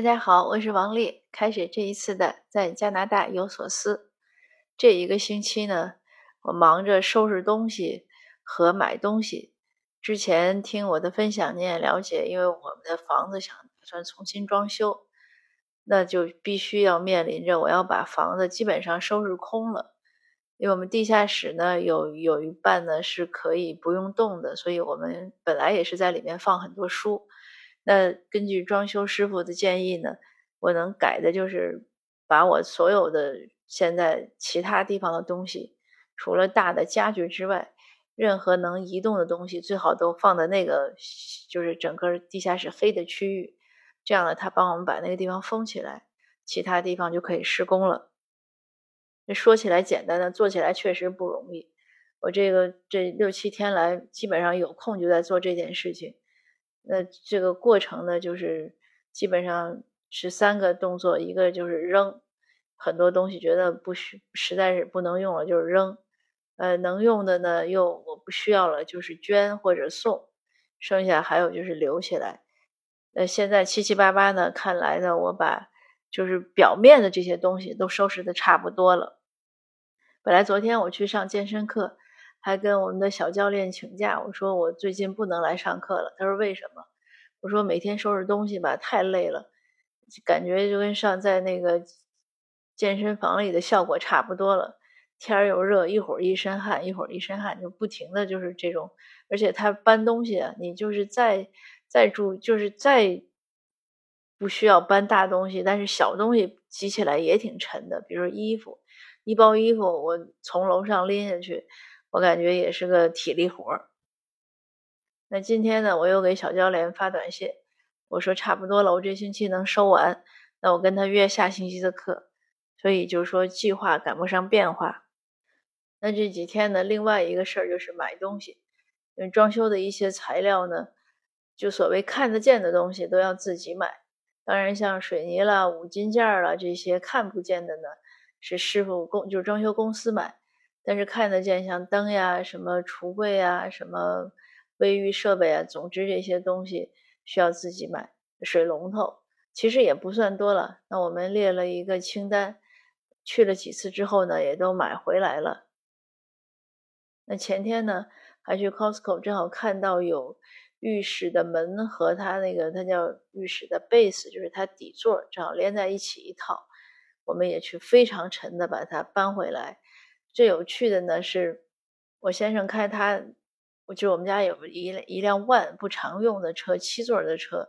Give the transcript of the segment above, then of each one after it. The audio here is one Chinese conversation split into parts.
大家好，我是王丽。开始这一次的在加拿大有所思。这一个星期呢，我忙着收拾东西和买东西。之前听我的分享，你也了解，因为我们的房子想打算重新装修，那就必须要面临着我要把房子基本上收拾空了。因为我们地下室呢，有有一半呢是可以不用动的，所以我们本来也是在里面放很多书。那根据装修师傅的建议呢，我能改的就是把我所有的现在其他地方的东西，除了大的家具之外，任何能移动的东西最好都放在那个就是整个地下室黑的区域，这样呢，他帮我们把那个地方封起来，其他地方就可以施工了。那说起来简单的，做起来确实不容易。我这个这六七天来，基本上有空就在做这件事情。那这个过程呢，就是基本上是三个动作，一个就是扔很多东西，觉得不需实在是不能用了，就是扔。呃，能用的呢，又我不需要了，就是捐或者送。剩下还有就是留起来。那现在七七八八呢，看来呢，我把就是表面的这些东西都收拾的差不多了。本来昨天我去上健身课。还跟我们的小教练请假，我说我最近不能来上课了。他说为什么？我说每天收拾东西吧，太累了，感觉就跟上在那个健身房里的效果差不多了。天儿又热，一会儿一身汗，一会儿一身汗，就不停的就是这种。而且他搬东西，你就是再再住，就是再不需要搬大东西，但是小东西积起来也挺沉的。比如说衣服，一包衣服我从楼上拎下去。我感觉也是个体力活儿。那今天呢，我又给小教练发短信，我说差不多了，我这星期能收完。那我跟他约下星期的课，所以就说计划赶不上变化。那这几天呢，另外一个事儿就是买东西，因为装修的一些材料呢，就所谓看得见的东西都要自己买。当然，像水泥啦、五金件儿啦这些看不见的呢，是师傅工就是装修公司买。但是看得见，像灯呀、什么橱柜呀、什么卫浴设备啊，总之这些东西需要自己买。水龙头其实也不算多了，那我们列了一个清单，去了几次之后呢，也都买回来了。那前天呢，还去 Costco，正好看到有浴室的门和它那个，它叫浴室的 base，就是它底座，正好连在一起一套，我们也去非常沉的把它搬回来。最有趣的呢，是我先生开他，我就我们家有一一辆万不常用的车，七座的车。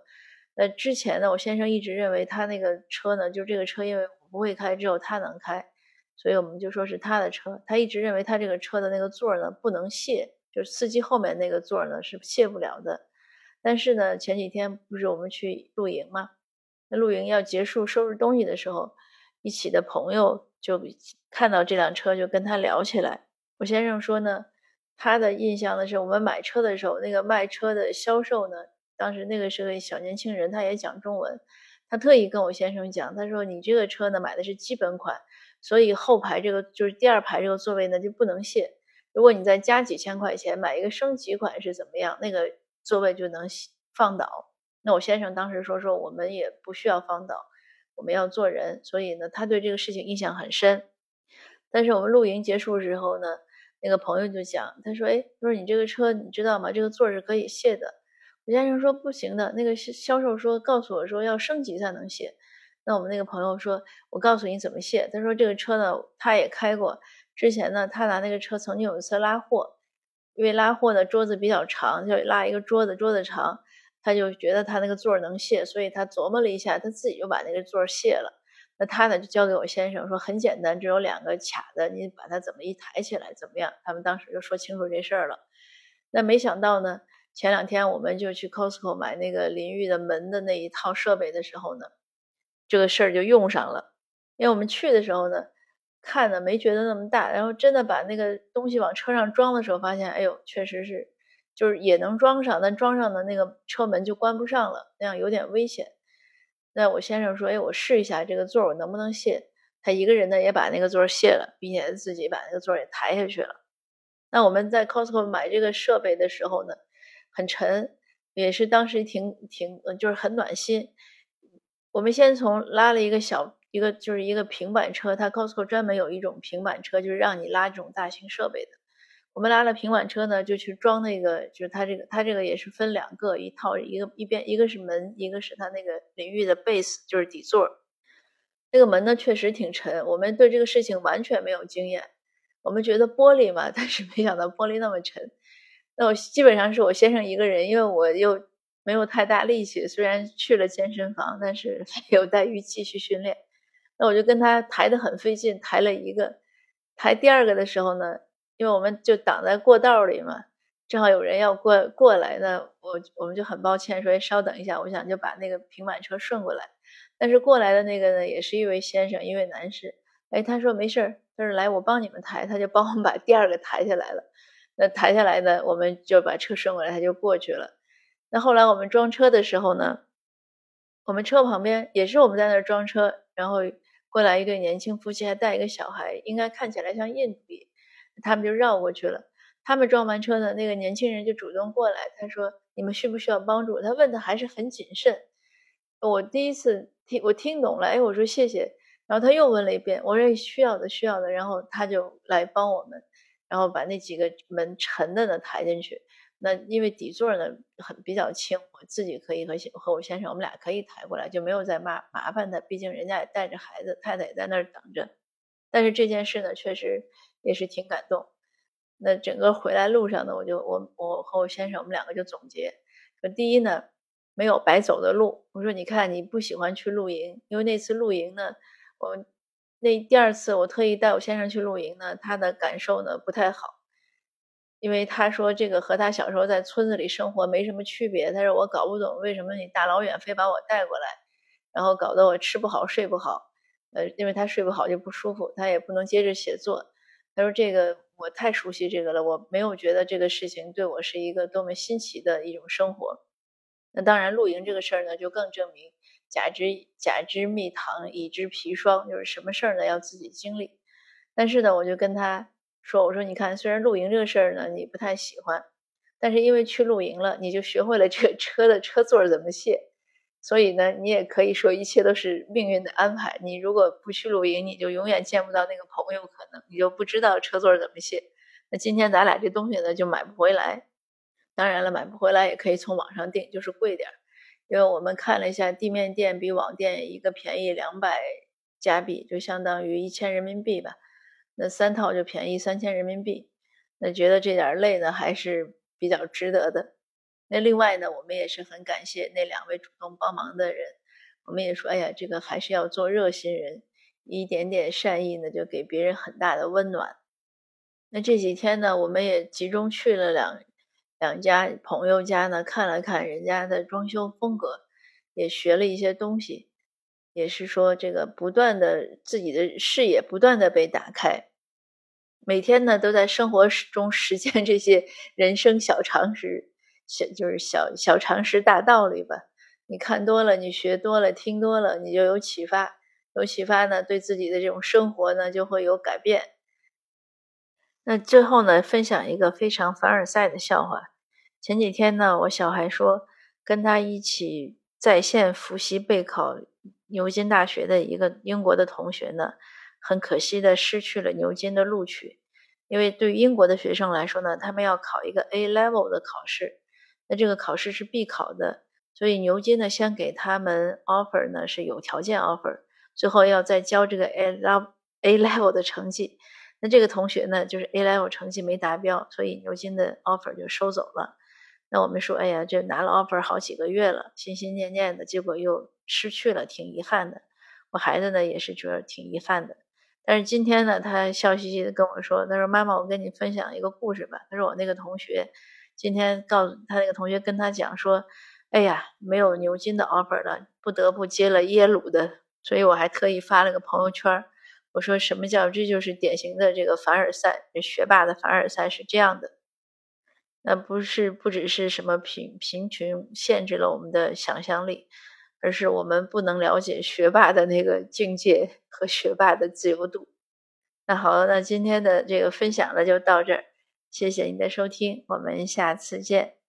那之前呢，我先生一直认为他那个车呢，就这个车，因为我不会开，只有他能开，所以我们就说是他的车。他一直认为他这个车的那个座呢不能卸，就是司机后面那个座呢是卸不了的。但是呢，前几天不是我们去露营嘛？那露营要结束收拾东西的时候，一起的朋友。就看到这辆车，就跟他聊起来。我先生说呢，他的印象呢是我们买车的时候，那个卖车的销售呢，当时那个是个小年轻人，他也讲中文，他特意跟我先生讲，他说你这个车呢买的是基本款，所以后排这个就是第二排这个座位呢就不能卸。如果你再加几千块钱买一个升级款是怎么样，那个座位就能放倒。那我先生当时说说我们也不需要放倒。我们要做人，所以呢，他对这个事情印象很深。但是我们露营结束之后呢，那个朋友就讲，他说：“哎，他说你这个车你知道吗？这个座是可以卸的。”我先生说：“不行的，那个销售说告诉我说要升级才能卸。”那我们那个朋友说：“我告诉你怎么卸。”他说：“这个车呢，他也开过，之前呢，他拿那个车曾经有一次拉货，因为拉货呢桌子比较长，就拉一个桌子，桌子长。”他就觉得他那个座能卸，所以他琢磨了一下，他自己就把那个座卸了。那他呢就交给我先生说很简单，只有两个卡的，你把它怎么一抬起来怎么样？他们当时就说清楚这事儿了。那没想到呢，前两天我们就去 Costco 买那个淋浴的门的那一套设备的时候呢，这个事儿就用上了。因为我们去的时候呢，看呢没觉得那么大，然后真的把那个东西往车上装的时候，发现哎呦，确实是。就是也能装上，但装上的那个车门就关不上了，那样有点危险。那我先生说：“哎，我试一下这个座我能不能卸？”他一个人呢也把那个座卸了，并且自己把那个座也抬下去了。那我们在 Costco 买这个设备的时候呢，很沉，也是当时挺挺就是很暖心。我们先从拉了一个小一个就是一个平板车，它 Costco 专门有一种平板车，就是让你拉这种大型设备的。我们拉了平板车呢，就去装那个，就是它这个它这个也是分两个一套，一个一边一个是门，一个是它那个领域的 base，就是底座。那个门呢确实挺沉，我们对这个事情完全没有经验。我们觉得玻璃嘛，但是没想到玻璃那么沉。那我基本上是我先生一个人，因为我又没有太大力气。虽然去了健身房，但是 有待于继续训练。那我就跟他抬得很费劲，抬了一个，抬第二个的时候呢，因为我们就挡在过道里嘛，正好有人要过过来呢，我我们就很抱歉说稍等一下，我想就把那个平板车顺过来。但是过来的那个呢，也是一位先生，一位男士。哎，他说没事儿，他说来我帮你们抬，他就帮我们把第二个抬下来了。那抬下来呢，我们就把车顺过来，他就过去了。那后来我们装车的时候呢，我们车旁边也是我们在那儿装车，然后过来一对年轻夫妻，还带一个小孩，应该看起来像印度，他们就绕过去了。他们装完车呢，那个年轻人就主动过来，他说：“你们需不需要帮助？”他问的还是很谨慎。我第一次听，我听懂了，哎，我说谢谢。然后他又问了一遍，我说需要的，需要的。然后他就来帮我们，然后把那几个门沉的呢抬进去。那因为底座呢很比较轻，我自己可以和和我先生，我们俩可以抬过来，就没有再麻麻烦他。毕竟人家也带着孩子，太太也在那儿等着。但是这件事呢，确实也是挺感动。那整个回来路上呢，我就我我和我先生，我们两个就总结，说第一呢，没有白走的路。我说你看你不喜欢去露营，因为那次露营呢。我那第二次我特意带我先生去露营呢，他的感受呢不太好，因为他说这个和他小时候在村子里生活没什么区别。他说我搞不懂为什么你大老远非把我带过来，然后搞得我吃不好睡不好，呃，因为他睡不好就不舒服，他也不能接着写作。他说这个我太熟悉这个了，我没有觉得这个事情对我是一个多么新奇的一种生活。那当然露营这个事儿呢，就更证明。甲之甲之蜜糖，乙之砒霜，就是什么事儿呢？要自己经历。但是呢，我就跟他说：“我说你看，虽然露营这个事儿呢，你不太喜欢，但是因为去露营了，你就学会了这个车的车座怎么卸。所以呢，你也可以说一切都是命运的安排。你如果不去露营，你就永远见不到那个朋友，可能你就不知道车座怎么卸。那今天咱俩这东西呢，就买不回来。当然了，买不回来也可以从网上订，就是贵点儿。”因为我们看了一下，地面店比网店一个便宜两百加币，就相当于一千人民币吧。那三套就便宜三千人民币，那觉得这点累呢还是比较值得的。那另外呢，我们也是很感谢那两位主动帮忙的人。我们也说，哎呀，这个还是要做热心人，一点点善意呢，就给别人很大的温暖。那这几天呢，我们也集中去了两。两家朋友家呢，看了看人家的装修风格，也学了一些东西，也是说这个不断的自己的视野不断的被打开，每天呢都在生活中实践这些人生小常识，小就是小小常识大道理吧。你看多了，你学多了，听多了，你就有启发，有启发呢，对自己的这种生活呢就会有改变。那最后呢，分享一个非常凡尔赛的笑话。前几天呢，我小孩说跟他一起在线复习备考牛津大学的一个英国的同学呢，很可惜的失去了牛津的录取。因为对于英国的学生来说呢，他们要考一个 A level 的考试，那这个考试是必考的，所以牛津呢先给他们 offer 呢是有条件 offer，最后要再交这个 A level A level 的成绩。那这个同学呢，就是 A level 成绩没达标，所以牛津的 offer 就收走了。那我们说，哎呀，这拿了 offer 好几个月了，心心念念的，结果又失去了，挺遗憾的。我孩子呢也是觉得挺遗憾的。但是今天呢，他笑嘻嘻的跟我说：“他说妈妈，我跟你分享一个故事吧。”他说我那个同学今天告诉他那个同学跟他讲说：“哎呀，没有牛津的 offer 了，不得不接了耶鲁的。”所以我还特意发了个朋友圈，我说什么叫这就是典型的这个凡尔赛，学霸的凡尔赛是这样的。那不是不只是什么贫贫穷限制了我们的想象力，而是我们不能了解学霸的那个境界和学霸的自由度。那好，那今天的这个分享呢就到这儿，谢谢你的收听，我们下次见。